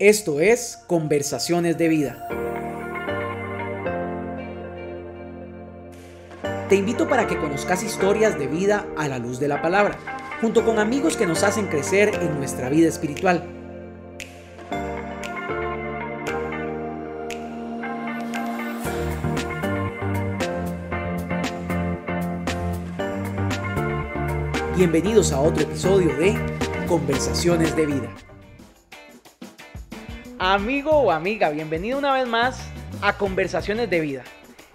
Esto es Conversaciones de Vida. Te invito para que conozcas historias de vida a la luz de la palabra, junto con amigos que nos hacen crecer en nuestra vida espiritual. Bienvenidos a otro episodio de Conversaciones de Vida. Amigo o amiga, bienvenido una vez más a Conversaciones de Vida.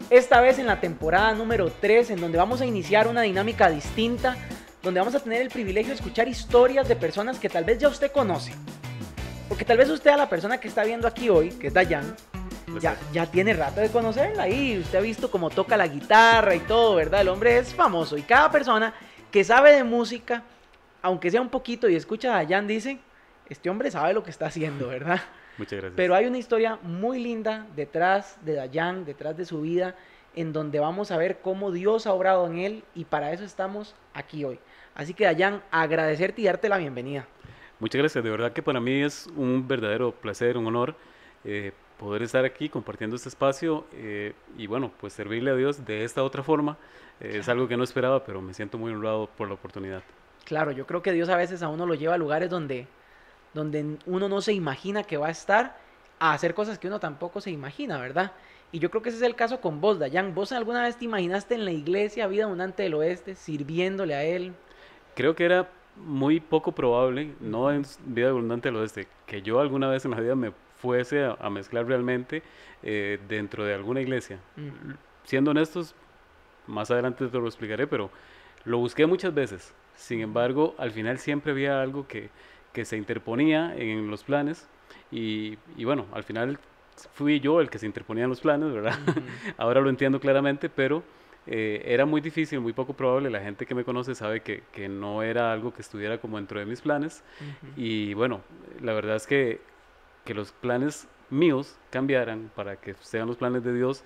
Esta vez en la temporada número 3, en donde vamos a iniciar una dinámica distinta, donde vamos a tener el privilegio de escuchar historias de personas que tal vez ya usted conoce. Porque tal vez usted a la persona que está viendo aquí hoy, que es Dayan, ya, ya tiene rato de conocerla y usted ha visto cómo toca la guitarra y todo, ¿verdad? El hombre es famoso y cada persona que sabe de música, aunque sea un poquito y escucha a Dayan, dice, este hombre sabe lo que está haciendo, ¿verdad? Muchas gracias. Pero hay una historia muy linda detrás de Dayan, detrás de su vida, en donde vamos a ver cómo Dios ha obrado en él y para eso estamos aquí hoy. Así que Dayan, agradecerte y darte la bienvenida. Muchas gracias, de verdad que para mí es un verdadero placer, un honor eh, poder estar aquí compartiendo este espacio eh, y bueno, pues servirle a Dios de esta otra forma. Eh, es algo que no esperaba, pero me siento muy honrado por la oportunidad. Claro, yo creo que Dios a veces a uno lo lleva a lugares donde donde uno no se imagina que va a estar a hacer cosas que uno tampoco se imagina, ¿verdad? Y yo creo que ese es el caso con vos, Dayan. ¿Vos alguna vez te imaginaste en la iglesia Vida Abundante del Oeste sirviéndole a él? Creo que era muy poco probable, no en Vida Abundante del Oeste, que yo alguna vez en la vida me fuese a, mezclar realmente eh, dentro de alguna iglesia. Siendo honestos, más adelante te lo explicaré, pero lo busqué muchas veces. Sin embargo, al final siempre había algo que, que se interponía en los planes y, y, bueno, al final fui yo el que se interponía en los planes, ¿verdad? Ahora lo entiendo claramente, pero eh, era muy difícil, muy poco probable, la gente que me conoce sabe que, que no era algo que estuviera como dentro de mis planes y bueno, la verdad es que, que los planes míos cambiaran para que sean los planes de Dios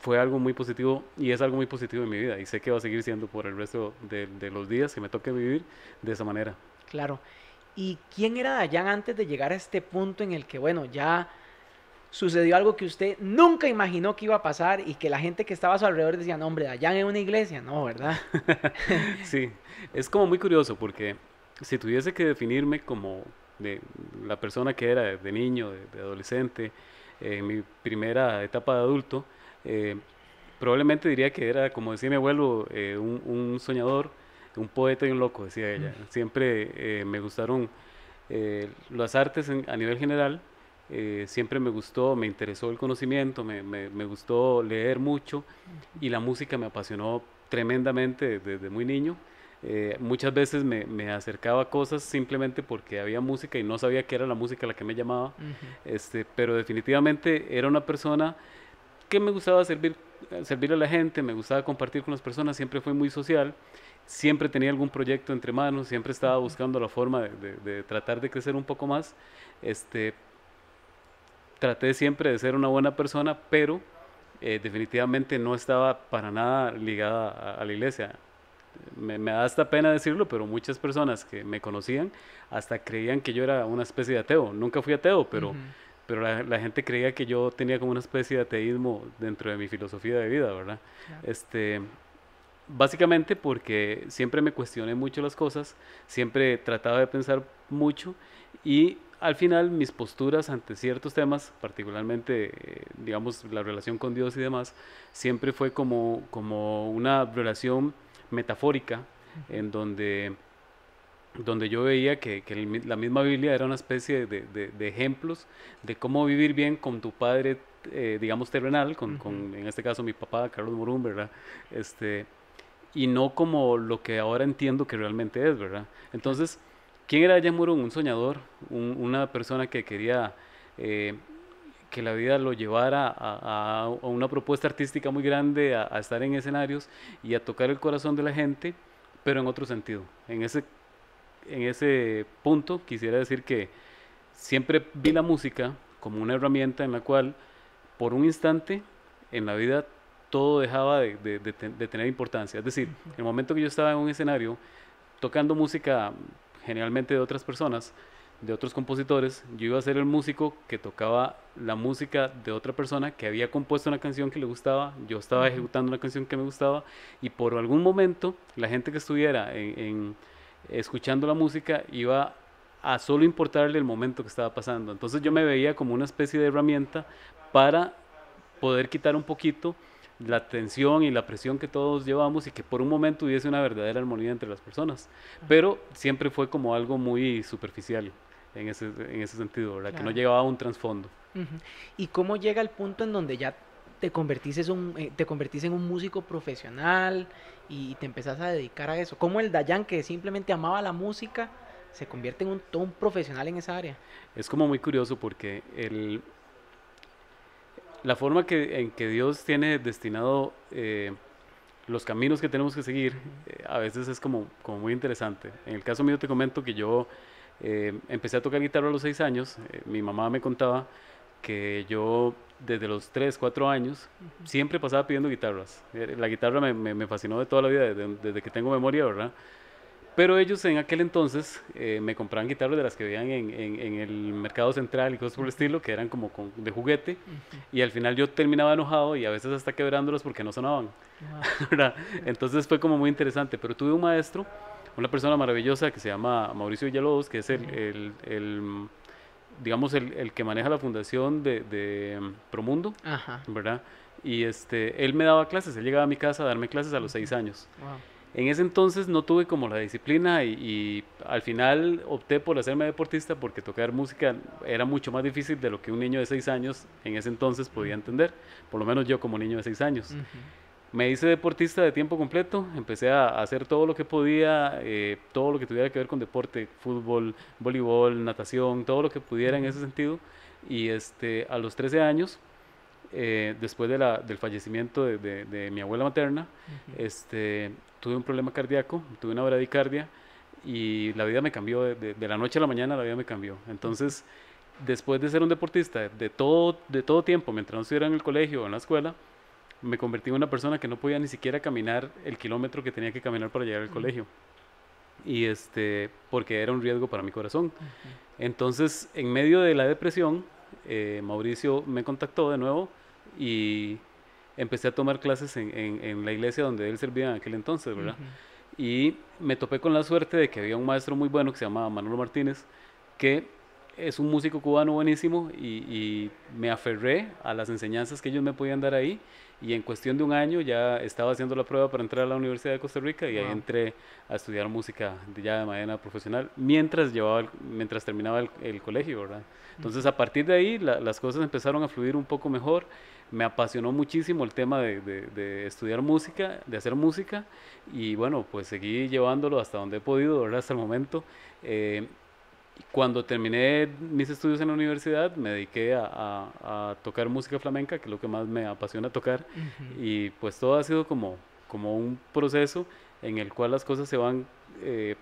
fue algo muy positivo y es algo muy positivo en mi vida y sé que va a seguir siendo por el resto de, de los días que me toque vivir de esa manera. Claro. ¿Y quién era Dayan antes de llegar a este punto en el que, bueno, ya sucedió algo que usted nunca imaginó que iba a pasar y que la gente que estaba a su alrededor decía, no, hombre, Dayan es una iglesia? No, ¿verdad? sí, es como muy curioso porque si tuviese que definirme como de la persona que era de, niño, de, adolescente, en mi primera etapa de adulto, eh, probablemente diría que era, como decía mi abuelo, eh, un, un soñador, un poeta y un loco, decía ella. Siempre eh, me gustaron eh, las artes a nivel general, eh, siempre me gustó, me interesó el conocimiento, me, me, gustó leer mucho y la música me apasionó tremendamente desde, muy niño. muchas veces me, me, acercaba a cosas simplemente porque había música y no sabía qué era la música la que me llamaba, este, pero definitivamente era una persona que me gustaba servir, servir a la gente, me gustaba compartir con las personas, siempre fue muy social siempre tenía algún proyecto entre manos, siempre estaba buscando la forma de, tratar de crecer un poco más. Este, traté siempre de ser una buena persona, pero eh, definitivamente no estaba para nada ligada a, la iglesia. Me, da hasta pena decirlo, pero muchas personas que me conocían hasta creían que yo era una especie de ateo. Nunca fui ateo, pero, pero la, gente creía que yo tenía como una especie de ateísmo dentro de mi filosofía de vida, ¿verdad? Este, Básicamente porque siempre me cuestioné mucho las cosas, siempre trataba de pensar mucho y al final mis posturas ante ciertos temas, particularmente, eh, digamos, la relación con Dios y demás, siempre fue como, como una relación metafórica en donde, donde yo veía que, la misma Biblia era una especie de, ejemplos de cómo vivir bien con tu padre, eh, digamos, terrenal, con, con, en este caso mi papá, Carlos Morum, ¿verdad? Este, y no como lo que ahora entiendo que realmente es, ¿verdad? Entonces, ¿quién era Jan Murung? Un soñador, una persona que quería eh, que la vida lo llevara a, una propuesta artística muy grande, a, estar en escenarios y a tocar el corazón de la gente, pero en otro sentido. En ese, en ese punto quisiera decir que siempre vi la música como una herramienta en la cual por un instante en la vida todo dejaba de, tener importancia. Es decir, en el momento que yo estaba en un escenario tocando música generalmente de otras personas, de otros compositores, yo iba a ser el músico que tocaba la música de otra persona que había compuesto una canción que le gustaba, yo estaba ejecutando una canción que me gustaba y por algún momento la gente que estuviera en, escuchando la música iba a solo importarle el momento que estaba pasando. Entonces yo me veía como una especie de herramienta para poder quitar un poquito la tensión y la presión que todos llevamos y que por un momento hubiese una verdadera armonía entre las personas. Pero siempre fue como algo muy superficial en ese, en ese sentido, ¿verdad? Que no llegaba a un trasfondo. ¿Y cómo llega el punto en donde ya te convertís, en un, eh, te convertís en un músico profesional y te empezás a dedicar a eso? ¿Cómo el Dayan, que simplemente amaba la música, se convierte en un, todo un profesional en esa área? Es como muy curioso porque el, la forma que, en que Dios tiene destinado eh, los caminos que tenemos que seguir, eh, a veces es como, como muy interesante. En el caso mío te comento que yo eh, empecé a tocar guitarra a los seis años. Eh, mi mamá me contaba que yo desde los tres, cuatro años siempre pasaba pidiendo guitarras. La guitarra me, me, fascinó de toda la vida, desde, que tengo memoria, ¿verdad? Pero ellos en aquel entonces me compraban guitarras de las que veían en, en, el mercado central y cosas por el estilo, que eran como de juguete. Y al final yo terminaba enojado y a veces hasta quebrándolos porque no sonaban. Entonces fue como muy interesante. Pero tuve un maestro una persona maravillosa que se llama Mauricio Villalobos, que es el, el, digamos, el, el, que maneja la fundación de, de Promundo, ¿verdad? Y este, él me daba clases, él llegaba a mi casa a darme clases a los seis años. En ese entonces no tuve como la disciplina y, y, al final opté por hacerme deportista porque tocar música era mucho más difícil de lo que un niño de seis años en ese entonces podía entender, por lo menos yo como niño de seis años. Me hice deportista de tiempo completo, empecé a hacer todo lo que podía, eh, todo lo que tuviera que ver con deporte, fútbol, voleibol, natación, todo lo que pudiera en ese sentido. Y este, a los 13 años, eh, después de la, del fallecimiento de, de, mi abuela materna, este, tuve un problema cardíaco, tuve una bradicardia y la vida me cambió, de, de, la noche a la mañana la vida me cambió. Entonces, después de ser un deportista de todo, de todo tiempo, mientras no estuviera en el colegio o en la escuela, me convertí en una persona que no podía ni siquiera caminar el kilómetro que tenía que caminar para llegar al colegio. Y este, porque era un riesgo para mi corazón. Entonces, en medio de la depresión, eh, Mauricio me contactó de nuevo y empecé a tomar clases en, en, la iglesia donde él servía en aquel entonces, ¿verdad? Y me topé con la suerte de que había un maestro muy bueno que se llamaba Manolo Martínez, que es un músico cubano buenísimo y, y, me aferré a las enseñanzas que ellos me podían dar ahí y en cuestión de un año ya estaba haciendo la prueba para entrar a la Universidad de Costa Rica y ahí entré a estudiar música ya de manera profesional mientras llevaba mientras terminaba el, colegio, ¿verdad? Entonces a partir de ahí las cosas empezaron a fluir un poco mejor, me apasionó muchísimo el tema de, de, estudiar música, de hacer música y bueno, pues seguí llevándolo hasta donde he podido, ¿verdad? Hasta el momento. Eh, cuando terminé mis estudios en la universidad, me dediqué a, a, tocar música flamenca, que es lo que más me apasiona tocar, y pues todo ha sido como, como un proceso en el cual las cosas se van, eh,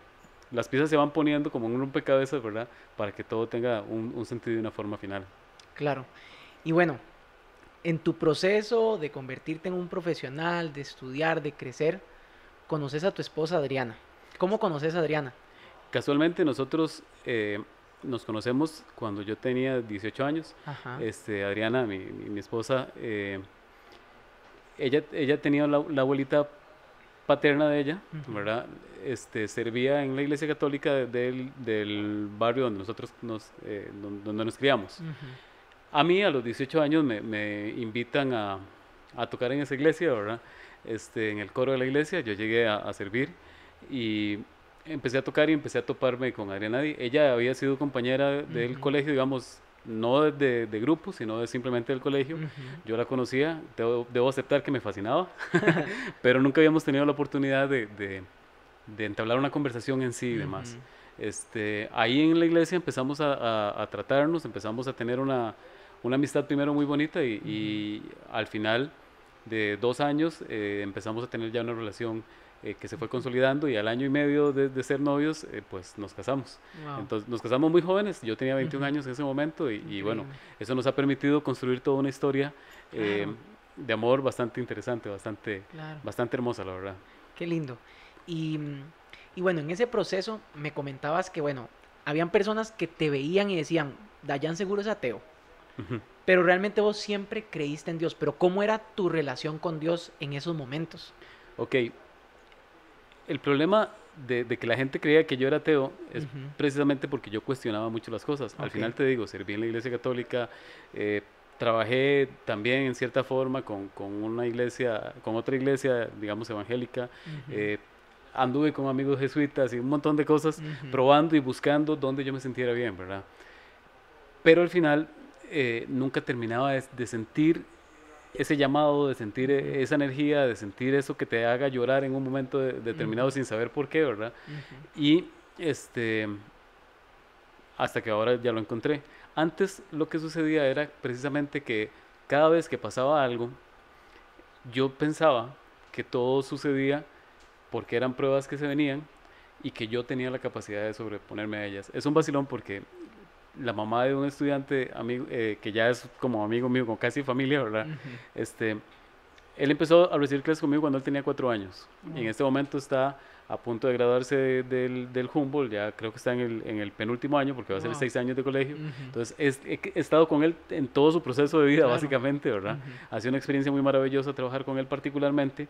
las piezas se van poniendo como un rompecabezas, ¿verdad? Para que todo tenga un, un sentido y una forma final. Claro. Y bueno, en tu proceso de convertirte en un profesional, de estudiar, de crecer, conoces a tu esposa Adriana. ¿Cómo conoces a Adriana? Casualmente nosotros eh, nos conocemos cuando yo tenía 18 años. Este, Adriana, mi, mi, esposa, eh, ella, ella tenía la, abuelita paterna de ella, ¿verdad? Este, servía en la iglesia católica del, del barrio donde nosotros nos, eh, donde nos criamos. A mí a los 18 años me, me invitan a, a, tocar en esa iglesia, ¿verdad? Este, en el coro de la iglesia, yo llegué a, a servir y empecé a tocar y empecé a toparme con Adriana. Ella había sido compañera del colegio, digamos, no de, de, grupo, sino de simplemente del colegio. Yo la conocía, debo, aceptar que me fascinaba, pero nunca habíamos tenido la oportunidad de, entablar una conversación en sí y demás. Este, ahí en la iglesia empezamos a, a, tratarnos, empezamos a tener una, una amistad primero muy bonita y, y al final de dos años eh, empezamos a tener ya una relación eh, que se fue consolidando y al año y medio de, ser novios, eh, pues nos casamos. Entonces nos casamos muy jóvenes, yo tenía 21 años en ese momento y, bueno, eso nos ha permitido construir toda una historia eh, de amor bastante interesante, bastante, bastante hermosa, la verdad. Qué lindo. Y, y, bueno, en ese proceso me comentabas que, bueno, habían personas que te veían y decían, Dayan seguro es ateo. Pero realmente vos siempre creíste en Dios. Pero ¿cómo era tu relación con Dios en esos momentos? Ok. El problema de, que la gente creía que yo era ateo es precisamente porque yo cuestionaba mucho las cosas. Al final te digo, serví en la iglesia católica, eh, trabajé también en cierta forma con, una iglesia, con otra iglesia, digamos, evangélica. Eh, anduve con amigos jesuitas y un montón de cosas, probando y buscando dónde yo me sintiera bien, ¿verdad? Pero al final eh, nunca terminaba de, sentir ese llamado, de sentir e, esa energía, de sentir eso que te haga llorar en un momento determinado sin saber por qué, ¿verdad? Y este, hasta que ahora ya lo encontré. Antes lo que sucedía era precisamente que cada vez que pasaba algo, yo pensaba que todo sucedía porque eran pruebas que se venían y que yo tenía la capacidad de sobreponerme a ellas. Es un vacilón porque la mamá de un estudiante amigo, eh, que ya es como amigo mío, como casi familia, ¿verdad? este, él empezó a recibir clases conmigo cuando él tenía cuatro años. Y en este momento está a punto de graduarse del, del, Humboldt, ya creo que está en el, en el penúltimo año porque va a ser seis años de colegio. Entonces he, estado con él en todo su proceso de vida, básicamente, ¿verdad? Ha sido una experiencia muy maravillosa trabajar con él particularmente.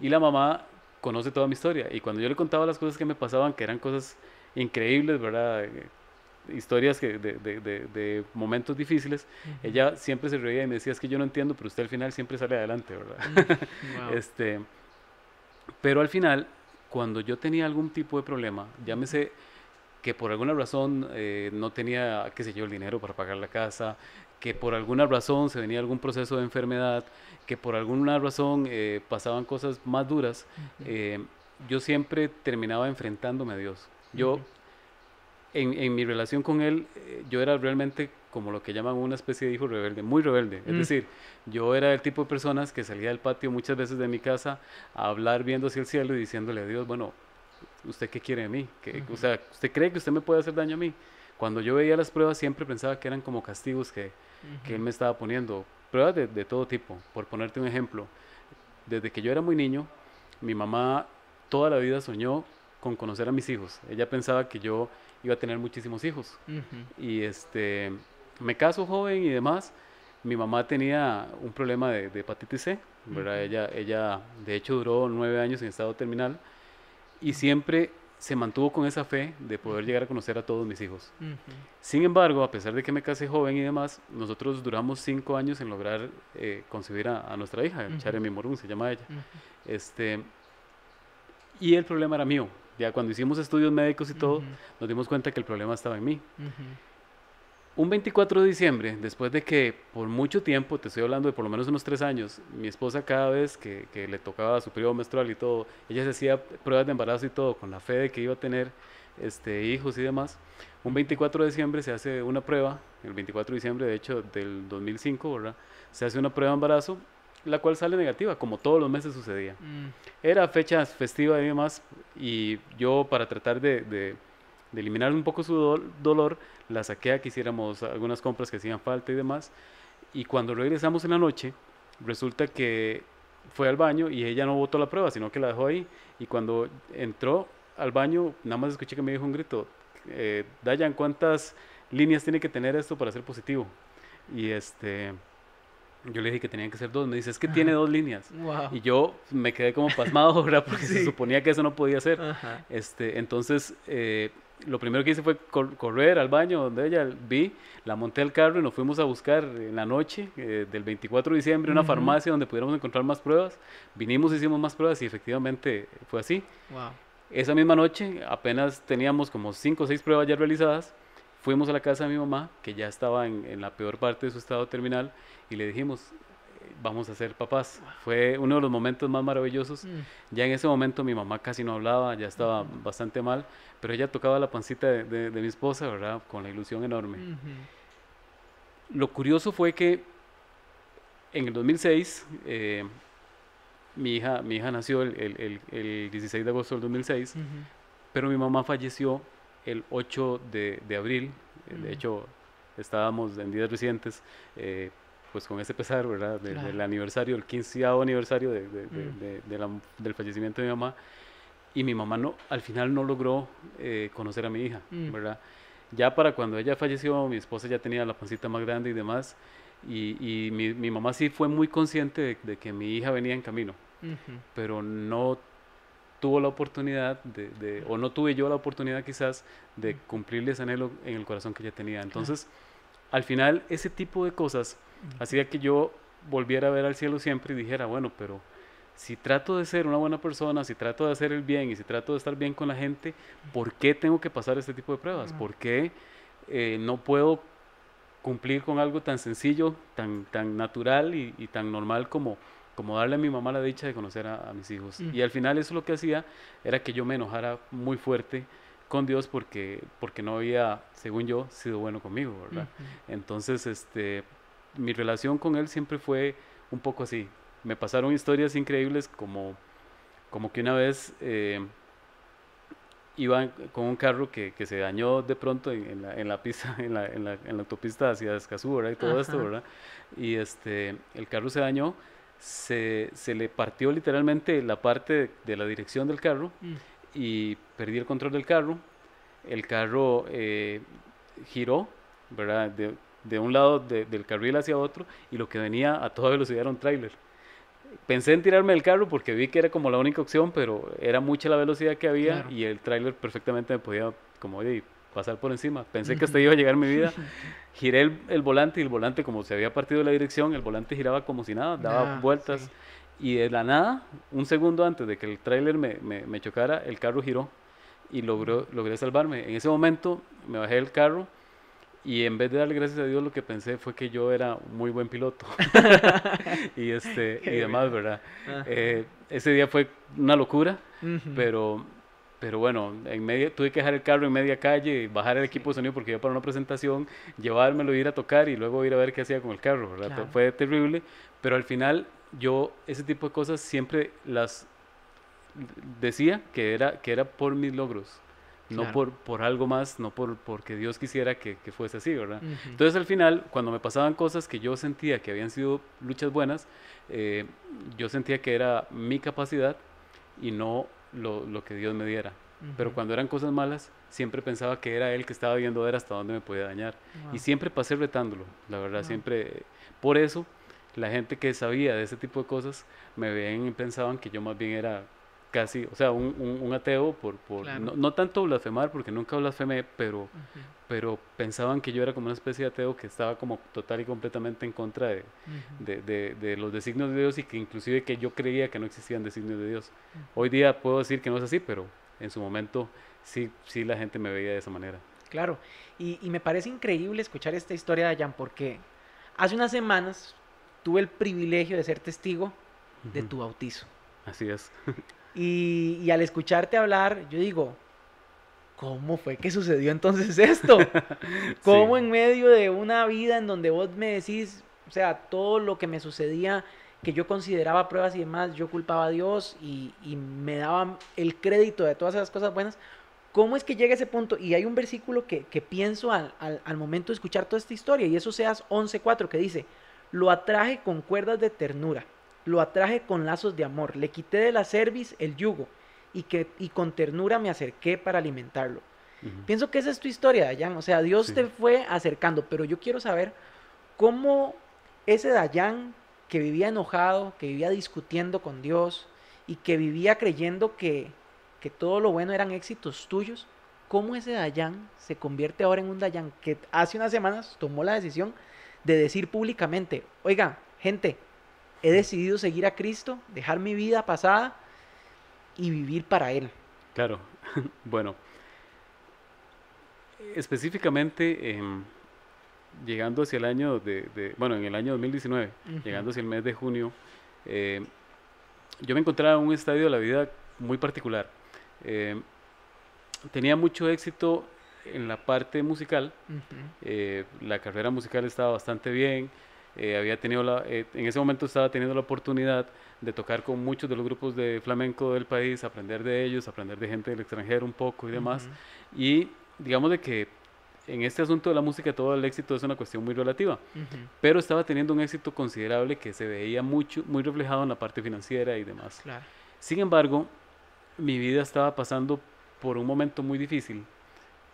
Y la mamá conoce toda mi historia. Y cuando yo le contaba las cosas que me pasaban, que eran cosas increíbles, ¿verdad? Historias que, de, de, de, momentos difíciles, ella siempre se reía y me decía, es que yo no entiendo, pero usted al final siempre sale adelante, ¿verdad? este, pero al final, cuando yo tenía algún tipo de problema, llámese que por alguna razón eh, no tenía, qué sé yo, el dinero para pagar la casa, que por alguna razón se venía algún proceso de enfermedad, que por alguna razón eh, pasaban cosas más duras, eh, yo siempre terminaba enfrentándome a Dios. Yo en, mi relación con él, eh, yo era realmente como lo que llaman una especie de hijo rebelde, muy rebelde. Es mm. decir, yo era el tipo de personas que salía del patio muchas veces de mi casa a hablar viendo hacia el cielo y diciéndole a Dios, bueno, ¿usted qué quiere de mí? O sea, ¿usted cree que usted me puede hacer daño a mí? Cuando yo veía las pruebas siempre pensaba que eran como castigos que, que él me estaba poniendo. Pruebas de, de todo tipo. Por ponerte un ejemplo, desde que yo era muy niño, mi mamá toda la vida soñó con conocer a mis hijos. Ella pensaba que yo iba a tener muchísimos hijos. Y este, me caso joven y demás. Mi mamá tenía un problema de, hepatitis C, ¿verdad? ella, ella, de hecho, duró nueve años en estado terminal y siempre se mantuvo con esa fe de poder llegar a conocer a todos mis hijos. Sin embargo, a pesar de que me casé joven y demás, nosotros duramos cinco años en lograr eh, concebir a, nuestra hija, Charemi Morún se llama ella. este, y el problema era mío, ya cuando hicimos estudios médicos y todo, nos dimos cuenta que el problema estaba en mí. Un 24 de diciembre, después de que por mucho tiempo, te estoy hablando de por lo menos unos tres años, mi esposa cada vez que, que le tocaba su periodo menstrual y todo, ella se hacía pruebas de embarazo y todo, con la fe de que iba a tener este, hijos y demás. Un 24 de diciembre se hace una prueba, el 24 de diciembre de hecho del 2005, ¿verdad? Se hace una prueba de embarazo la cual sale negativa, como todos los meses sucedía. Mm. Era fecha festiva y demás, y yo para tratar de, de, eliminar un poco su dolor, la saqué a que hiciéramos algunas compras que hacían falta y demás, y cuando regresamos en la noche, resulta que fue al baño y ella no votó la prueba, sino que la dejó ahí, y cuando entró al baño, nada más escuché que me dijo un grito, eh, Dayan, ¿cuántas líneas tiene que tener esto para ser positivo? Y este yo le dije que tenían que ser dos. Me dice, es que tiene dos líneas. Y yo me quedé como pasmado, ¿verdad? Porque se suponía que eso no podía ser. Este, entonces, eh, lo primero que hice fue correr al baño donde ella vi, la monté al carro y nos fuimos a buscar en la noche eh, del 24 de diciembre una farmacia donde pudiéramos encontrar más pruebas. Vinimos, hicimos más pruebas y efectivamente fue así. Esa misma noche apenas teníamos como cinco o seis pruebas ya realizadas Fuimos a la casa de mi mamá, que ya estaba en, la peor parte de su estado terminal, y le dijimos, eh, vamos a ser papás. Fue uno de los momentos más maravillosos. Mm. Ya en ese momento mi mamá casi no hablaba, ya estaba bastante mal, pero ella tocaba la pancita de, mi esposa, ¿verdad? Con la ilusión enorme. Lo curioso fue que en el 2006, eh, mi, hija, mi hija nació el, 16 de agosto del 2006, pero mi mamá falleció el 8 de, de abril. Eh, de hecho, estábamos en días recientes, eh, pues con ese pesar, ¿verdad? Del aniversario, el 15 aniversario de, del fallecimiento de mi mamá. Y mi mamá no, al final no logró eh, conocer a mi hija, ¿verdad? Ya para cuando ella falleció, mi esposa ya tenía la pancita más grande y demás. Y, y mi, mi, mamá sí fue muy consciente de, que mi hija venía en camino, pero no tuvo la oportunidad de, de, o no tuve yo la oportunidad quizás de cumplirle ese anhelo en el corazón que ella tenía. Entonces, al final, ese tipo de cosas hacía que yo volviera a ver al cielo siempre y dijera, bueno, pero si trato de ser una buena persona, si trato de hacer el bien y si trato de estar bien con la gente, ¿por qué tengo que pasar este tipo de pruebas? ¿Por qué eh, no puedo cumplir con algo tan sencillo, tan, tan natural y, tan normal como, como darle a mi mamá la dicha de conocer a, mis hijos? Y al final eso lo que hacía era que yo me enojara muy fuerte con Dios porque, porque no había, según yo, sido bueno conmigo, ¿verdad? Entonces, este, mi relación con Él siempre fue un poco así, me pasaron historias increíbles como, como que una vez eh, iba con un carro que, que, se dañó de pronto en, la, en la, pista, en la, en la, en la autopista hacia Escazú, ¿verdad? Y todo esto, ¿verdad? Y este, el carro se dañó, se, se, le partió literalmente la parte de la dirección del carro mm. y perdí el control del carro. El carro eh, giró, ¿verdad? De, de un lado del carril hacia otro y lo que venía a toda velocidad era un tráiler pensé en tirarme del carro porque vi que era como la única opción, pero era mucha la velocidad que había y el tráiler perfectamente me podía como pasar por encima. Pensé que hasta iba a llegar mi vida. Giré el, volante y el volante como se había partido de la dirección, el volante giraba como si nada, daba ah, vueltas y de la nada, un segundo antes de que el tráiler me, me, chocara, el carro giró y logró, logré salvarme. En ese momento me bajé del carro y en vez de darle gracias a Dios, lo que pensé fue que yo era muy buen piloto. y este y demás, ¿verdad? Eh, ese día fue una locura, pero, pero bueno, en media, tuve que dejar el carro en media calle, bajar el equipo de sonido porque iba para una presentación, llevármelo, ir a tocar y luego ir a ver qué hacía con el carro, ¿verdad? Fue terrible, pero al final yo ese tipo de cosas siempre las decía que era, que era por mis logros no por, por algo más, no por porque Dios quisiera que, que fuese así, ¿verdad? Entonces al final, cuando me pasaban cosas que yo sentía que habían sido luchas buenas, eh, yo sentía que era mi capacidad y no lo, lo que Dios me diera. Pero cuando eran cosas malas, siempre pensaba que era Él que estaba viendo ver hasta dónde me podía dañar. Y siempre pasé retándolo, la verdad, siempre. Por eso, la gente que sabía de ese tipo de cosas me veían y pensaban que yo más bien era casi, o sea, un, un, ateo por, por no, tanto blasfemar, porque nunca blasfemé, pero, pero pensaban que yo era como una especie de ateo que estaba como total y completamente en contra de, de, de, los designios de Dios y que inclusive que yo creía que no existían designios de Dios. Hoy día puedo decir que no es así, pero en su momento sí, sí la gente me veía de esa manera. Claro, y, y me parece increíble escuchar esta historia de Jan porque hace unas semanas tuve el privilegio de ser testigo de tu bautizo. Así es. Y, al escucharte hablar, yo digo, ¿cómo fue que sucedió entonces esto? ¿Cómo en medio de una vida en donde vos me decís, o sea, todo lo que me sucedía, que yo consideraba pruebas y demás, yo culpaba a Dios y, me daba el crédito de todas esas cosas buenas? ¿Cómo es que llega ese punto? Y hay un versículo que, pienso al, al, momento de escuchar toda esta historia, y eso seas 11.4, que dice, lo atraje con cuerdas de ternura lo atraje con lazos de amor, le quité de la cerviz el yugo y, que, y con ternura me acerqué para alimentarlo. Pienso que esa es tu historia, Dayan. O sea, Dios te fue acercando, pero yo quiero saber cómo ese Dayan que vivía enojado, que vivía discutiendo con Dios y que vivía creyendo que, que todo lo bueno eran éxitos tuyos, cómo ese Dayan se convierte ahora en un Dayan que hace unas semanas tomó la decisión de decir públicamente, oiga, gente, he decidido seguir a Cristo, dejar mi vida pasada y vivir para Él. Claro, bueno, específicamente em, llegando hacia el año de, bueno, en el año 2019, llegando hacia el mes de junio, em, yo me encontraba en un estadio de la vida muy particular. Em, tenía mucho éxito en la parte musical, eh, la carrera musical estaba bastante bien, eh, había tenido la, eh, en ese momento estaba teniendo la oportunidad de tocar con muchos de los grupos de flamenco del país, aprender de ellos, aprender de gente del extranjero un poco y demás. Y digamos de que en este asunto de la música todo el éxito es una cuestión muy relativa, pero estaba teniendo un éxito considerable que se veía mucho, muy reflejado en la parte financiera y demás. Sin embargo, mi vida estaba pasando por un momento muy difícil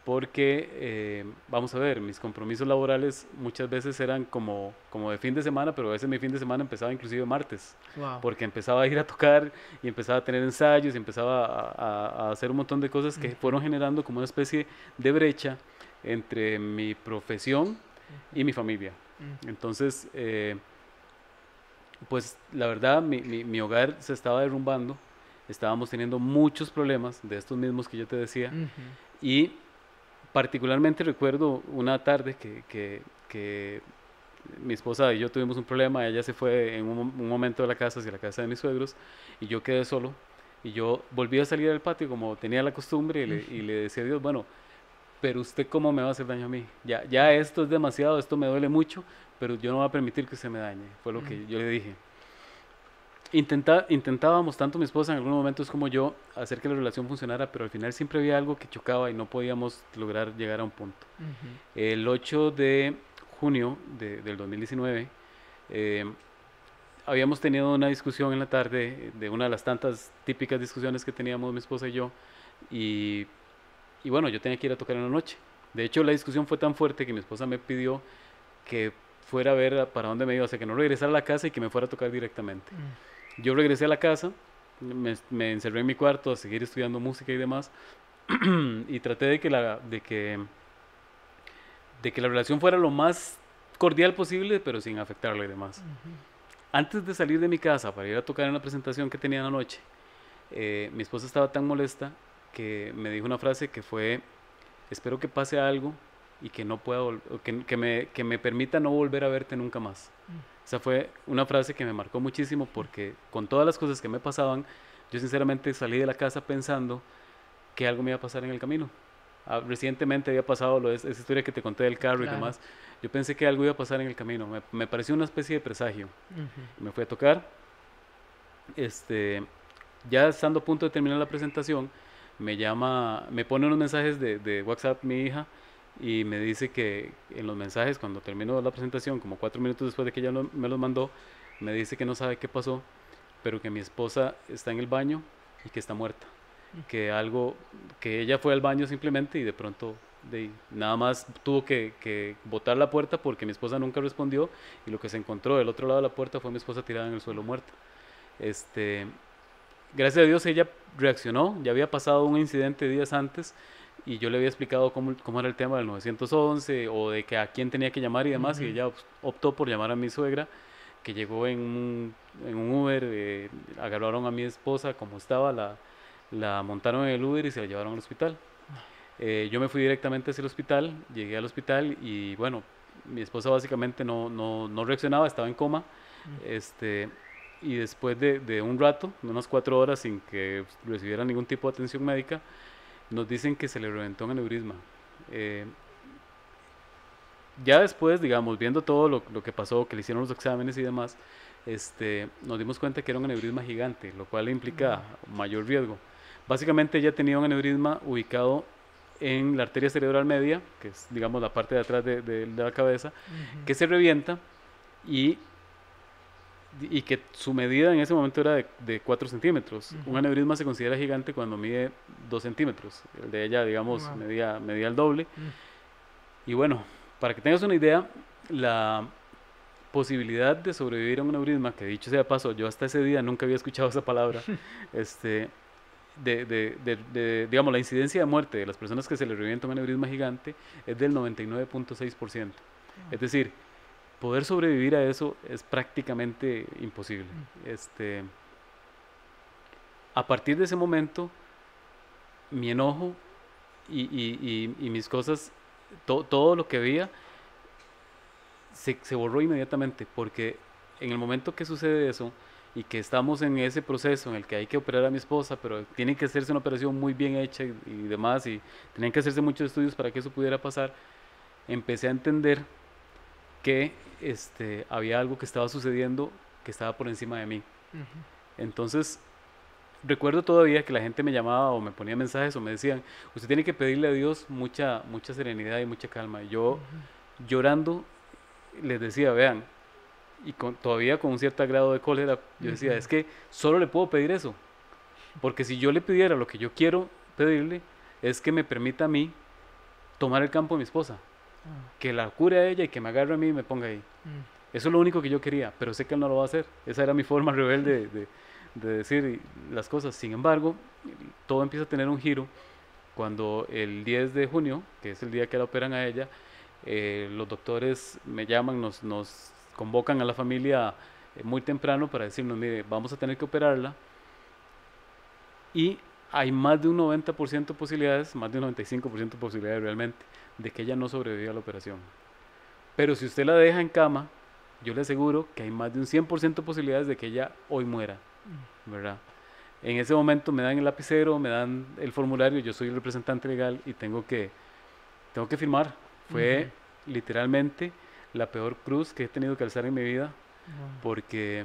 porque, eh, vamos a ver, mis compromisos laborales muchas veces eran como, como de fin de semana, pero a veces mi fin de semana empezaba inclusive martes, porque empezaba a ir a tocar y empezaba a tener ensayos y empezaba a, hacer un montón de cosas que fueron generando como una especie de brecha entre mi profesión y mi familia. Entonces, eh, pues la verdad, mi, mi, hogar se estaba derrumbando, estábamos teniendo muchos problemas de estos mismos que yo te decía, y particularmente recuerdo una tarde que, que, que, mi esposa y yo tuvimos un problema, ella se fue en un, momento de la casa hacia la casa de mis suegros y yo quedé solo y yo volví a salir al patio como tenía la costumbre y le, y le decía a Dios, bueno, pero usted cómo me va a hacer daño a mí. Ya, ya esto es demasiado, esto me duele mucho, pero yo no voy a permitir que usted me dañe. Fue lo que yo le dije. Intenta, intentábamos, tanto mi esposa en algunos momentos como yo, hacer que la relación funcionara, pero al final siempre había algo que chocaba y no podíamos lograr llegar a un punto. El 8 de junio de, del 2019, eh, habíamos tenido una discusión en la tarde, de una de las tantas típicas discusiones que teníamos mi esposa y yo, y, y bueno, yo tenía que ir a tocar en la noche. De hecho, la discusión fue tan fuerte que mi esposa me pidió que fuera a ver para dónde me iba, o sea, que no regresara a la casa y que me fuera a tocar directamente. Mm. Yo regresé a la casa, me, encerré en mi cuarto a seguir estudiando música y demás, y traté de que, la, de, que, de que la relación fuera lo más cordial posible, pero sin afectarla y demás. Antes de salir de mi casa para ir a tocar en la presentación que tenía en la noche, eh, mi esposa estaba tan molesta que me dijo una frase que fue, espero que pase algo y que no pueda que, que, me, que me permita no volver a verte nunca más. Esa fue una frase que me marcó muchísimo porque con todas las cosas que me pasaban, yo sinceramente salí de la casa pensando que algo me iba a pasar en el camino. Ah, recientemente había pasado lo, esa historia que te conté del carro y demás. Yo pensé que algo iba a pasar en el camino. Me, me pareció una especie de presagio. Me fui a tocar. Este, ya estando a punto de terminar la presentación, me llama, me pone unos mensajes de, de WhatsApp mi hija y me dice que en los mensajes, cuando terminó la presentación, como cuatro minutos después de que ella me los mandó, me dice que no sabe qué pasó, pero que mi esposa está en el baño y que está muerta. Mm. Que algo, que ella fue al baño simplemente y de pronto de, nada más tuvo que, que botar la puerta porque mi esposa nunca respondió y lo que se encontró del otro lado de la puerta fue mi esposa tirada en el suelo muerta. Este, gracias a Dios ella reaccionó, ya había pasado un incidente días antes y yo le había explicado cómo, cómo, era el tema del 911 o de que a quién tenía que llamar y demás, y ella optó por llamar a mi suegra, que llegó en un, en un Uber, eh, agarraron a mi esposa como estaba, la, la montaron en el Uber y se la llevaron al hospital. Eh, yo me fui directamente hacia el hospital, llegué al hospital y bueno, mi esposa básicamente no, no, no reaccionaba, estaba en coma. este, y después de, de, un rato, unas cuatro horas sin que recibiera ningún tipo de atención médica, nos dicen que se le reventó un aneurisma. Eh, ya después, digamos, viendo todo lo, lo, que pasó, que le hicieron los exámenes y demás, este, nos dimos cuenta que era un aneurisma gigante, lo cual implica mayor riesgo. Básicamente ella tenía un aneurisma ubicado en la arteria cerebral media, que es, digamos, la parte de atrás de, de, la cabeza, que se revienta y y que su medida en ese momento era de, 4 centímetros. Un aneurisma se considera gigante cuando mide 2 centímetros. El de ella, digamos, medía, medía el doble. Y bueno, para que tengas una idea, la posibilidad de sobrevivir a un aneurisma, que dicho sea paso, yo hasta ese día nunca había escuchado esa palabra, este, de, de, de, digamos, la incidencia de muerte de las personas que se le revienta un aneurisma gigante es del 99.6%. Es decir, poder sobrevivir a eso es prácticamente imposible. Este, a partir de ese momento, mi enojo y, mis cosas, todo lo que había, se, se, borró inmediatamente, porque en el momento que sucede eso y que estamos en ese proceso en el que hay que operar a mi esposa, pero tiene que hacerse una operación muy bien hecha y, y demás, y tenían que hacerse muchos estudios para que eso pudiera pasar, empecé a entender que este, había algo que estaba sucediendo que estaba por encima de mí. Entonces, recuerdo todavía que la gente me llamaba o me ponía mensajes o me decían, usted tiene que pedirle a Dios mucha, mucha serenidad y mucha calma. yo, llorando, les decía, vean, y con, todavía con un cierto grado de cólera, yo decía, es que solo le puedo pedir eso. Porque si yo le pidiera lo que yo quiero pedirle, es que me permita a mí tomar el campo de mi esposa. Que la cure a ella y que me agarre a mí y me ponga ahí. Mm. Eso es lo único que yo quería, pero sé que él no lo va a hacer. Esa era mi forma rebelde de, de decir las cosas. Sin embargo, todo empieza a tener un giro cuando el 10 de junio, que es el día que la operan a ella, eh, los doctores me llaman, nos, nos convocan a la familia eh, muy temprano para decirnos, mire, vamos a tener que operarla. Y hay más de un 90% de posibilidades, más de un 95% de posibilidades realmente, de que ella no sobreviva a la operación. Pero si usted la deja en cama, yo le aseguro que hay más de un 100% de posibilidades de que ella hoy muera, mm. ¿verdad? En ese momento me dan el lapicero, me dan el formulario, yo soy el representante legal y tengo que, tengo que firmar. Fue literalmente la peor cruz que he tenido que alzar en mi vida, porque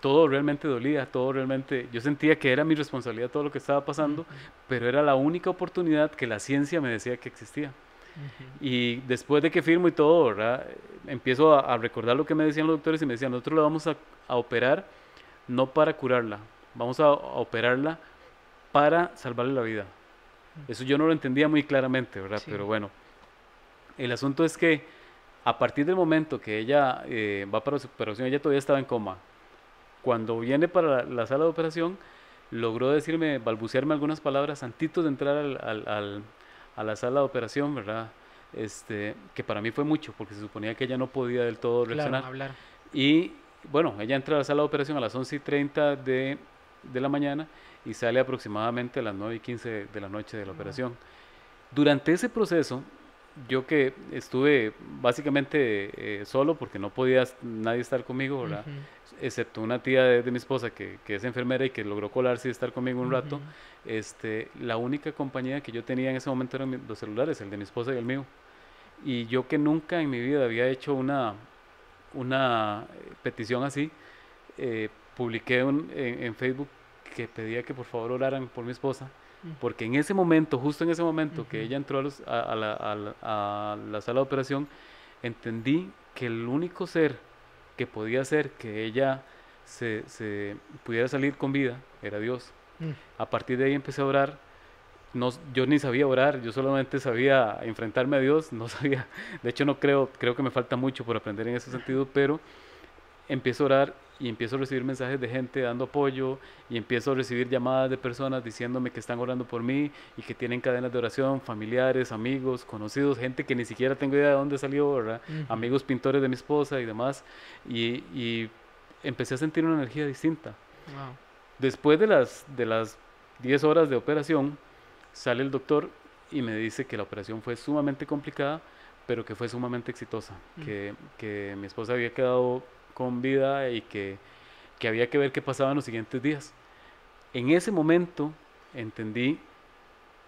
todo realmente dolía, todo realmente, yo sentía que era mi responsabilidad todo lo que estaba pasando, pero era la única oportunidad que la ciencia me decía que existía. Y después de que firmo y todo, ¿verdad? empiezo a, recordar lo que me decían los doctores y me decían, nosotros la vamos a, a operar no para curarla, vamos a, operarla para salvarle la vida. Eso yo no lo entendía muy claramente, ¿verdad? Pero bueno, el asunto es que a partir del momento que ella eh, va para su operación, ella todavía estaba en coma. Cuando viene para la, sala de operación, logró decirme, balbucearme algunas palabras antes de entrar al, a la sala de operación, ¿verdad? Este, que para mí fue mucho, porque se suponía que ella no podía del todo reaccionar. hablar. Y bueno, ella entra a la sala de operación a las 11 y 30 de de la mañana y sale aproximadamente a las 9 y 15 de la noche de la operación. Durante ese proceso, yo que estuve básicamente eh, solo porque no podía nadie estar conmigo, excepto una tía de, mi esposa que, que, es enfermera y que logró colarse y estar conmigo un rato, este, la única compañía que yo tenía en ese momento eran los celulares, el de mi esposa y el mío. Y yo que nunca en mi vida había hecho una, una eh, petición así, eh, publiqué en, Facebook que pedía que por favor oraran por mi esposa, porque en ese momento, justo en ese momento que ella entró a, la, sala de operación, entendí que el único ser que podía hacer que ella se, pudiera salir con vida era Dios. Mm. A partir de ahí empecé a orar. No, yo ni sabía orar, yo solamente sabía enfrentarme a Dios, no sabía, de hecho no creo, creo que me falta mucho por aprender en ese sentido, pero empiezo a orar y empiezo a recibir mensajes de gente dando apoyo y empiezo a recibir llamadas de personas diciéndome que están orando por mí y que tienen cadenas de oración, familiares, amigos, conocidos, gente que ni siquiera tengo idea de dónde salió, ¿verdad? Amigos pintores de mi esposa y demás. Y, empecé a sentir una energía distinta. Después de las, de las 10 horas de operación, sale el doctor y me dice que la operación fue sumamente complicada, pero que fue sumamente exitosa, que, que mi esposa había quedado con vida y que, que había que ver qué pasaba en los siguientes días. En ese momento entendí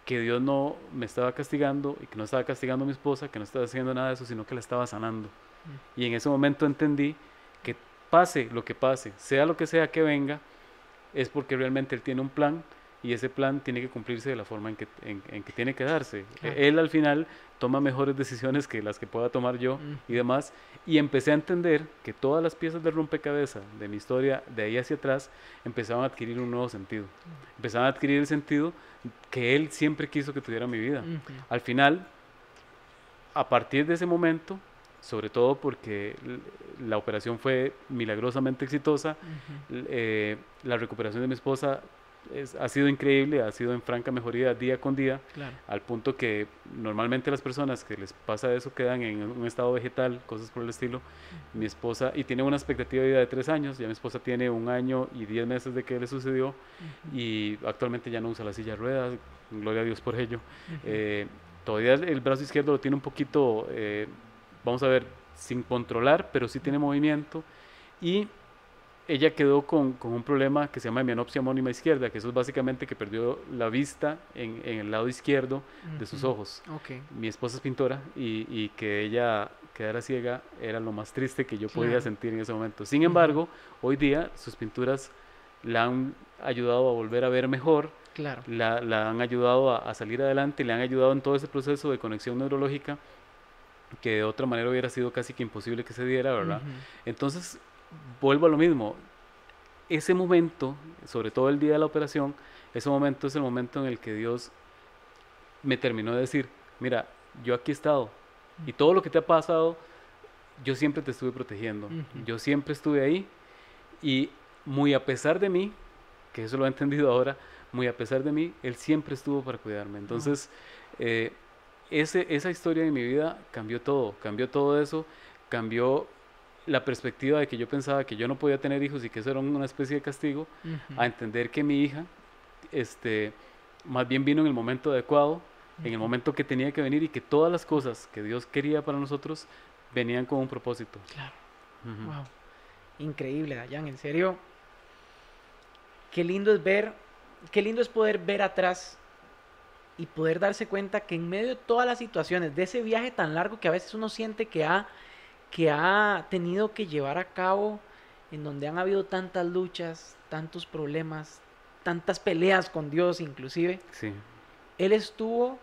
que Dios no me estaba castigando y que no estaba castigando a mi esposa, que no estaba haciendo nada de eso, sino que la estaba sanando. Mm. Y en ese momento entendí que pase lo que pase, sea lo que sea que venga, es porque realmente Él tiene un plan y ese plan tiene que cumplirse de la forma en que, en, que tiene que darse. Él al final toma mejores decisiones que las que pueda tomar yo y demás. Y empecé a entender que todas las piezas de rompecabezas de mi historia, de ahí hacia atrás, empezaban a adquirir un nuevo sentido. Empezaban a adquirir el sentido que Él siempre quiso que tuviera mi vida. Al final, a partir de ese momento, sobre todo porque la operación fue milagrosamente exitosa, eh, la recuperación de mi esposa ha sido increíble, ha sido en franca mejoría día con día, al punto que normalmente las personas que les pasa eso quedan en un estado vegetal, cosas por el estilo. Mi esposa, y tiene una expectativa de vida de tres años, ya mi esposa tiene un año y diez meses de que le sucedió, y actualmente ya no usa la silla de ruedas, gloria a Dios por ello. Eh, todavía el brazo izquierdo lo tiene un poquito, eh, vamos a ver, sin controlar, pero sí tiene movimiento, y ella quedó con, con, un problema que se llama hemianopsia homónima izquierda, que eso es básicamente que perdió la vista en, en el lado izquierdo de sus ojos. Okay. Mi esposa es pintora y, y, que ella quedara ciega era lo más triste que yo podía sentir en ese momento. Sin embargo, hoy día sus pinturas la han ayudado a volver a ver mejor, claro. la, la han ayudado a, salir adelante, le han ayudado en todo ese proceso de conexión neurológica que de otra manera hubiera sido casi que imposible que se diera, ¿verdad? Entonces, vuelvo a lo mismo. Ese momento, sobre todo el día de la operación, ese momento es el momento en el que Dios me terminó de decir, mira, yo aquí he estado. Y todo lo que te ha pasado, yo siempre te estuve protegiendo. Yo siempre estuve ahí. Y muy a pesar de mí, que eso lo he entendido ahora, muy a pesar de mí, Él siempre estuvo para cuidarme. Entonces, eh, ese, esa historia en mi vida cambió todo, cambió todo eso, cambió la perspectiva de que yo pensaba que yo no podía tener hijos y que eso era una especie de castigo, a entender que mi hija, este, más bien vino en el momento adecuado, en el momento que tenía que venir y que todas las cosas que Dios quería para nosotros venían con un propósito. Claro. Wow. Increíble, Dayan, en serio. Qué lindo es ver, qué lindo es poder ver atrás y poder darse cuenta que en medio de todas las situaciones, de ese viaje tan largo que a veces uno siente que ha, que ha tenido que llevar a cabo, en donde han habido tantas luchas, tantos problemas, tantas peleas con Dios inclusive, sí. Él estuvo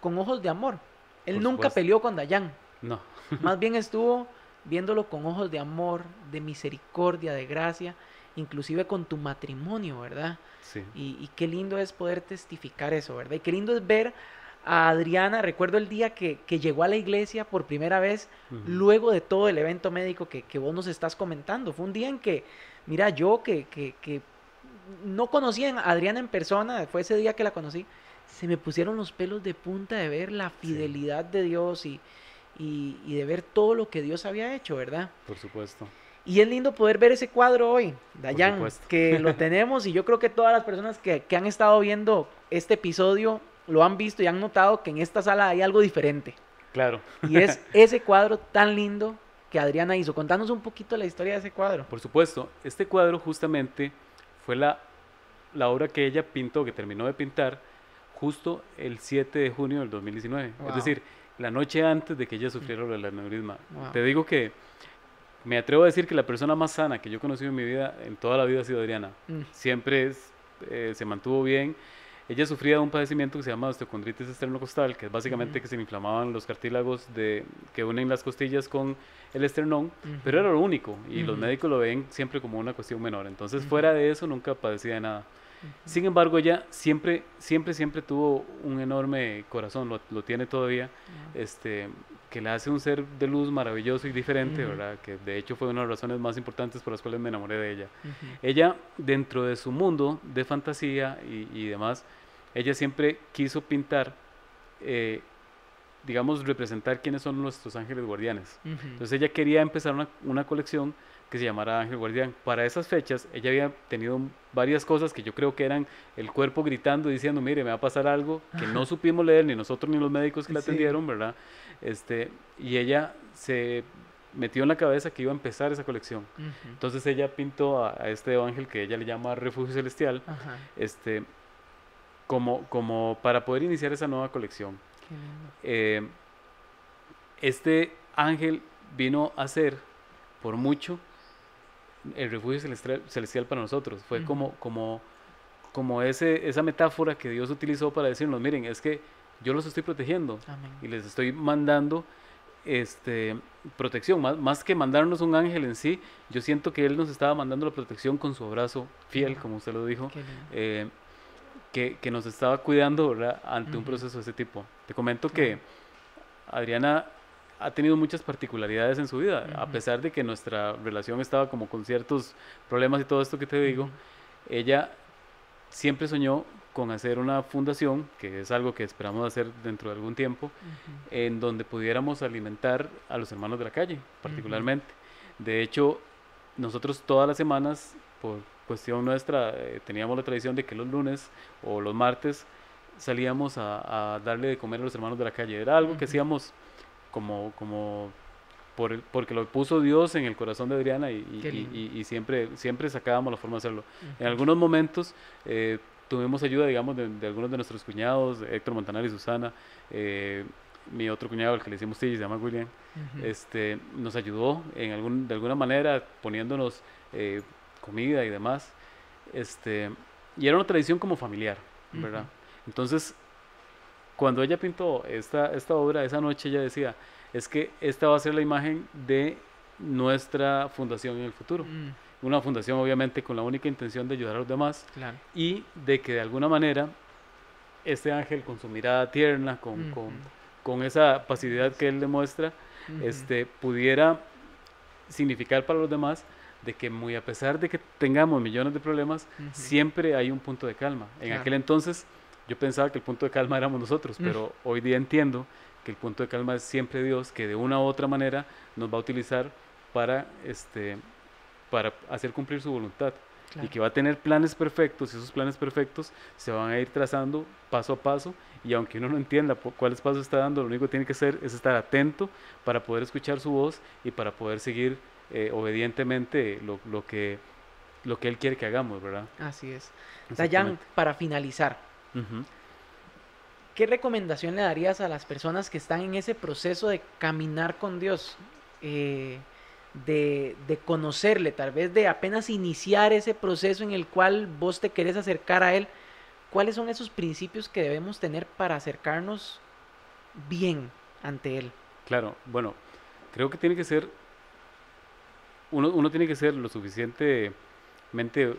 con ojos de amor. Él nunca peleó con Dayan. No. Más bien estuvo viéndolo con ojos de amor, de misericordia, de gracia, inclusive con tu matrimonio, ¿verdad? Sí. Y, qué lindo es poder testificar eso, ¿verdad? Y qué lindo es ver a Adriana, recuerdo el día que, llegó a la iglesia por primera vez, luego de todo el evento médico que, que, vos nos estás comentando. Fue un día en que, mira, yo que, que no conocía a Adriana en persona, fue ese día que la conocí, se me pusieron los pelos de punta de ver la fidelidad de Dios y, y, de ver todo lo que Dios había hecho, ¿verdad? Por supuesto. Y es lindo poder ver ese cuadro hoy, Dayan, que lo tenemos y yo creo que todas las personas que, que, han estado viendo este episodio lo han visto y han notado que en esta sala hay algo diferente. Claro. Y es ese cuadro tan lindo que Adriana hizo. Contanos un poquito la historia de ese cuadro. Por supuesto, este cuadro justamente fue la, la obra que ella pintó, que terminó de pintar, justo el 7 de junio del 2019. Es decir, la noche antes de que ella sufriera el aneurisma. Te digo que me atrevo a decir que la persona más sana que yo he conocido en mi vida, en toda la vida, ha sido Adriana. Mm. Siempre eh, se mantuvo bien. Ella sufría de un padecimiento que se llama osteocondritis esternocostal, que es básicamente que se inflamaban los cartílagos de, que unen las costillas con el esternón, pero era lo único y los médicos lo ven siempre como una cuestión menor. Entonces, fuera de eso, nunca padecía de nada. Sin embargo, ella siempre, siempre, siempre tuvo un enorme corazón, lo, tiene todavía, este, que le hace un ser de luz maravilloso y diferente, ¿verdad? Que de hecho fue una de las razones más importantes por las cuales me enamoré de ella. Ella, dentro de su mundo de fantasía y, y demás, ella siempre quiso pintar eh, digamos, representar quiénes son nuestros ángeles guardianes. Entonces ella quería empezar una, una, colección que se llamara Ángel Guardián. Para esas fechas ella había tenido varias cosas que yo creo que eran el cuerpo gritando, diciendo, mire, me va a pasar algo que no supimos leer, ni nosotros ni los médicos que la atendieron, ¿verdad? Este, y ella se metió en la cabeza que iba a empezar esa colección. Entonces ella pintó a, este ángel que ella le llama Refugio Celestial, este, como, como para poder iniciar esa nueva colección. Eh, este ángel vino a ser, por mucho, el refugio celestial, para nosotros. Fue como, como, como ese, esa metáfora que Dios utilizó para decirnos, miren, es que yo los estoy protegiendo y les estoy mandando este, protección. Más, más, que mandarnos un ángel en sí, yo siento que Él nos estaba mandando la protección con su abrazo fiel, como usted lo dijo que, que nos estaba cuidando ¿verdad? ante un proceso de ese tipo. Te comento que Adriana ha tenido muchas particularidades en su vida, a pesar de que nuestra relación estaba como con ciertos problemas y todo esto que te digo, ella siempre soñó con hacer una fundación, que es algo que esperamos hacer dentro de algún tiempo, en donde pudiéramos alimentar a los hermanos de la calle, particularmente. De hecho, nosotros todas las semanas, por cuestión nuestra, eh, teníamos la tradición de que los lunes o los martes salíamos a, darle de comer a los hermanos de la calle. Era algo que hacíamos como, como por porque lo puso Dios en el corazón de Adriana y, y, siempre, siempre sacábamos la forma de hacerlo. En algunos momentos eh, tuvimos ayuda, digamos, de, algunos de nuestros cuñados, Héctor Montanar y Susana. Eh, mi otro cuñado, el que le hicimos TJ, se llama William, este, nos ayudó en algún, de alguna manera poniéndonos comida y demás. Este, y era una tradición como familiar, ¿verdad? Entonces, cuando ella pintó esta, esta obra, esa noche ella decía, es que esta va a ser la imagen de nuestra fundación en el futuro. Mm. Una fundación obviamente con la única intención de ayudar a los demás y de que de alguna manera este ángel con su mirada tierna, con, con, con esa pasividad que él demuestra, este, pudiera significar para los demás de que muy a pesar de que tengamos millones de problemas, siempre hay un punto de calma. En aquel entonces yo pensaba que el punto de calma éramos nosotros, pero hoy día entiendo que el punto de calma es siempre Dios, que de una u otra manera nos va a utilizar para, este, para hacer cumplir su voluntad. Y que va a tener planes perfectos, y esos planes perfectos se van a ir trazando paso a paso, y aunque uno no entienda cuáles pasos está dando, lo único que tiene que hacer es estar atento para poder escuchar su voz y para poder seguir eh, obedientemente lo, lo, que, lo que Él quiere que hagamos, ¿verdad? Así es. Dayan, para finalizar, ¿qué recomendación le darías a las personas que están en ese proceso de caminar con Dios? Eh, de, conocerle, tal vez de apenas iniciar ese proceso en el cual vos te querés acercar a Él, ¿cuáles son esos principios que debemos tener para acercarnos bien ante Él? Claro, bueno, creo que tiene que ser, uno, uno tiene que ser lo suficientemente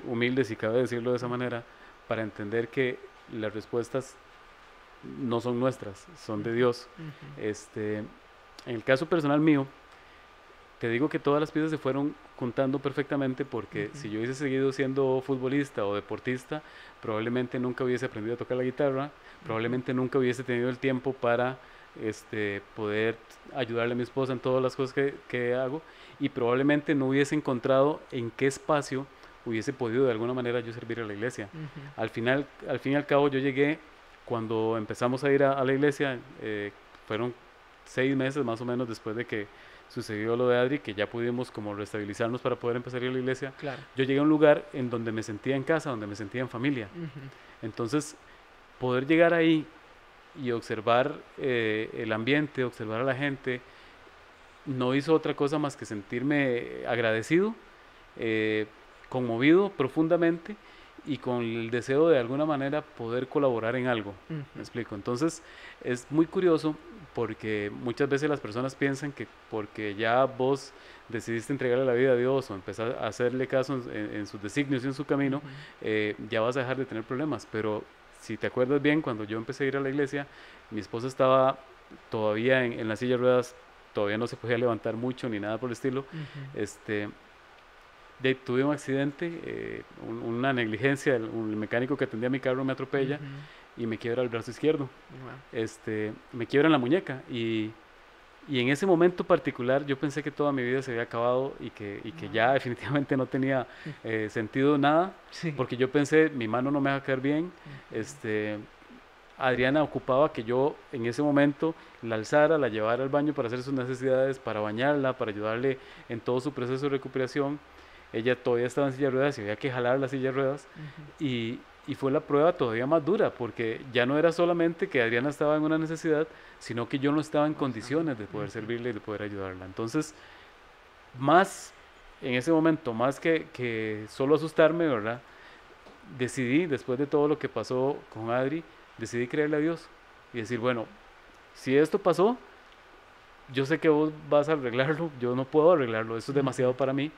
humilde, si cabe decirlo de esa manera, para entender que las respuestas no son nuestras, son de Dios. este, en el caso personal mío, te digo que todas las piezas se fueron juntando perfectamente porque si yo hubiese seguido siendo futbolista o deportista, probablemente nunca hubiese aprendido a tocar la guitarra, probablemente nunca hubiese tenido el tiempo para este, poder ayudarle a mi esposa en todas las cosas que, que hago. Y probablemente no hubiese encontrado en qué espacio hubiese podido de alguna manera yo servir a la iglesia. Al final, al fin y al cabo, yo llegué cuando empezamos a ir a, la iglesia, eh, fueron seis meses más o menos después de que sucedió lo de Adri, que ya pudimos como restabilizarnos para poder empezar a ir a la iglesia, yo llegué a un lugar en donde me sentía en casa, donde me sentía en familia. Entonces, poder llegar ahí y observar eh, el ambiente, observar a la gente, no hizo otra cosa más que sentirme agradecido, eh, conmovido profundamente y con el deseo de alguna manera poder colaborar en algo. ¿Me explico? Entonces es muy curioso porque muchas veces las personas piensan que porque ya vos decidiste entregarle la vida a Dios o empezar a hacerle caso en, sus designios y en su camino, eh, ya vas a dejar de tener problemas. Pero si te acuerdas bien, cuando yo empecé a ir a la iglesia, mi esposa estaba todavía en, en la silla de ruedas, todavía no se podía levantar mucho ni nada por el estilo. este, de, tuve un accidente, eh, una negligencia, el, mecánico que atendía mi carro me atropella y me quiebra el brazo izquierdo. Este, me quiebra en la muñeca y, y, en ese momento particular yo pensé que toda mi vida se había acabado y que, y que ya definitivamente no tenía eh, sentido nada, porque yo pensé, mi mano no me va a caer bien, este, Adriana ocupaba que yo en ese momento la alzara, la llevara al baño para hacer sus necesidades, para bañarla, para ayudarle en todo su proceso de recuperación. Ella todavía estaba en silla de ruedas y había que jalar la silla de ruedas. Y, y fue la prueba todavía más dura, porque ya no era solamente que Adriana estaba en una necesidad, sino que yo no estaba en condiciones de poder servirle y de poder ayudarla. Entonces, más en ese momento, más que, que solo asustarme, ¿verdad? Decidí, después de todo lo que pasó con Adri, decidí creerle a Dios y decir, bueno, si esto pasó, yo sé que vos vas a arreglarlo, yo no puedo arreglarlo, eso es demasiado para mí.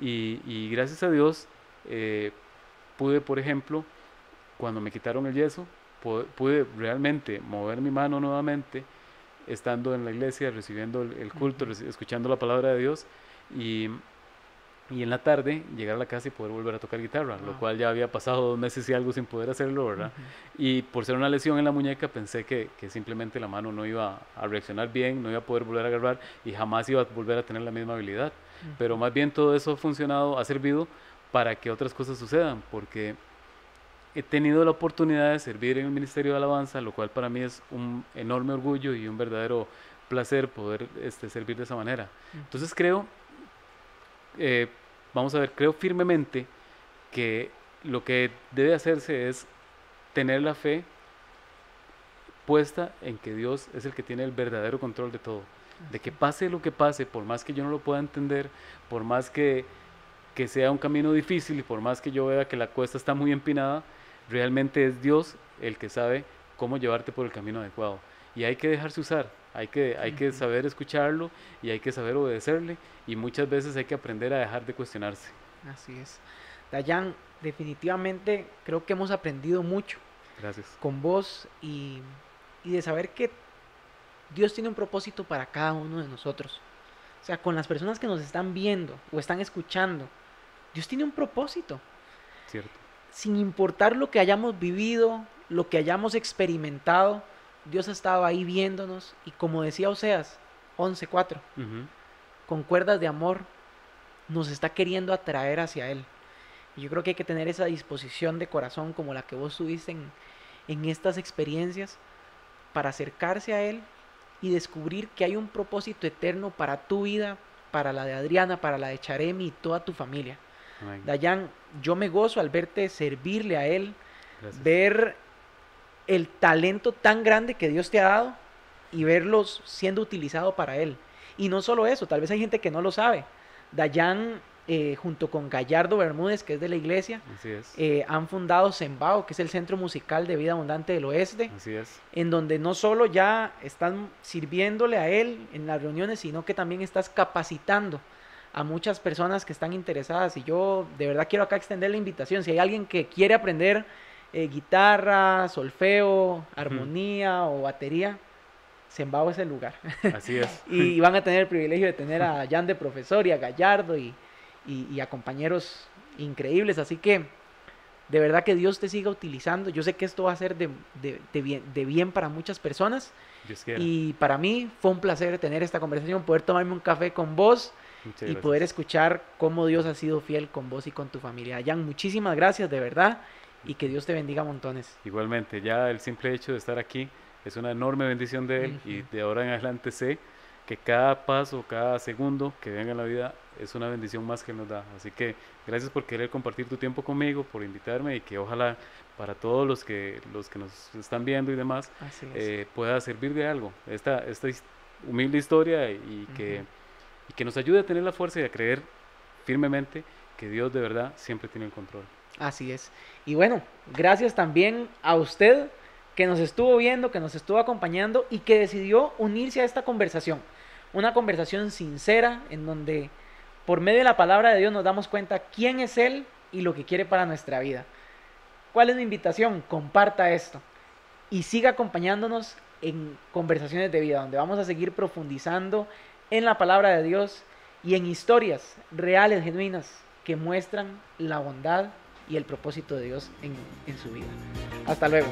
y, y, gracias a Dios eh, pude, por ejemplo, cuando me quitaron el yeso, pude realmente mover mi mano nuevamente, estando en la iglesia, recibiendo el, culto, escuchando la palabra de Dios y, y, en la tarde llegar a la casa y poder volver a tocar guitarra, lo cual ya había pasado dos meses y algo sin poder hacerlo, ¿verdad? Y por ser una lesión en la muñeca pensé que, que, simplemente la mano no iba a reaccionar bien, no iba a poder volver a agarrar y jamás iba a volver a tener la misma habilidad. Pero más bien todo eso ha funcionado, ha servido para que otras cosas sucedan, porque he tenido la oportunidad de servir en el Ministerio de Alabanza, lo cual para mí es un enorme orgullo y un verdadero placer poder este, servir de esa manera. Entonces creo, eh, vamos a ver, creo firmemente que lo que debe hacerse es tener la fe puesta en que Dios es el que tiene el verdadero control de todo. De que pase lo que pase, por más que yo no lo pueda entender, por más que, que sea un camino difícil y por más que yo vea que la cuesta está muy empinada, realmente es Dios el que sabe cómo llevarte por el camino adecuado. Y hay que dejarse usar, hay que, hay que saber escucharlo y hay que saber obedecerle y muchas veces hay que aprender a dejar de cuestionarse. Así es. Dayan, definitivamente creo que hemos aprendido mucho. Gracias. Con vos y, y de saber que Dios tiene un propósito para cada uno de nosotros. O sea, con las personas que nos están viendo o están escuchando, Dios tiene un propósito. Cierto. Sin importar lo que hayamos vivido, lo que hayamos experimentado, Dios ha estado ahí viéndonos y como decía Oseas 11:4, Ujú. con cuerdas de amor nos está queriendo atraer hacia Él. Y yo creo que hay que tener esa disposición de corazón como la que vos tuviste en, en estas experiencias para acercarse a Él y descubrir que hay un propósito eterno para tu vida, para la de Adriana, para la de Charemi y toda tu familia. Dayan, yo me gozo al verte servirle a Él, Gracias. ver el talento tan grande que Dios te ha dado y verlos siendo utilizado para Él. Y no solo eso, tal vez hay gente que no lo sabe. Dayan, eh, junto con Gallardo Bermúdez, que es de la iglesia, eh, han fundado Sembao, que es el Centro Musical de Vida Abundante del Oeste, Así es. en donde no solo ya están sirviéndole a Él en las reuniones, sino que también estás capacitando a muchas personas que están interesadas. Y yo de verdad quiero acá extender la invitación. Si hay alguien que quiere aprender eh, guitarra, solfeo, armonía o batería, Sembao es el lugar. Así es. y van a tener el privilegio de tener a Jan de profesor y a Gallardo y, y- y a compañeros increíbles. Así que de verdad que Dios te siga utilizando. Yo sé que esto va a ser de, de- de bien, de bien para muchas personas. Y para mí fue un placer tener esta conversación, poder tomarme un café con vos Muchas y gracias. poder escuchar cómo Dios ha sido fiel con vos y con tu familia. Jan, muchísimas gracias de verdad y que Dios te bendiga montones. Igualmente, ya el simple hecho de estar aquí es una enorme bendición de Él y de ahora en adelante sé que cada paso, cada segundo que venga en la vida es una bendición más que nos da. Así que gracias por querer compartir tu tiempo conmigo, por invitarme y que ojalá para todos los que, los que nos están viendo y demás es. eh, pueda servir de algo esta, esta humilde historia y que. Y que nos ayude a tener la fuerza y a creer firmemente que Dios de verdad siempre tiene el control. Así es. Y bueno, gracias también a usted que nos estuvo viendo, que nos estuvo acompañando y que decidió unirse a esta conversación. Una conversación sincera en donde por medio de la palabra de Dios nos damos cuenta quién es Él y lo que quiere para nuestra vida. ¿Cuál es mi invitación? Comparta esto y siga acompañándonos en conversaciones de vida, donde vamos a seguir profundizando en la palabra de Dios y en historias reales, genuinas, que muestran la bondad y el propósito de Dios en, en su vida. Hasta luego.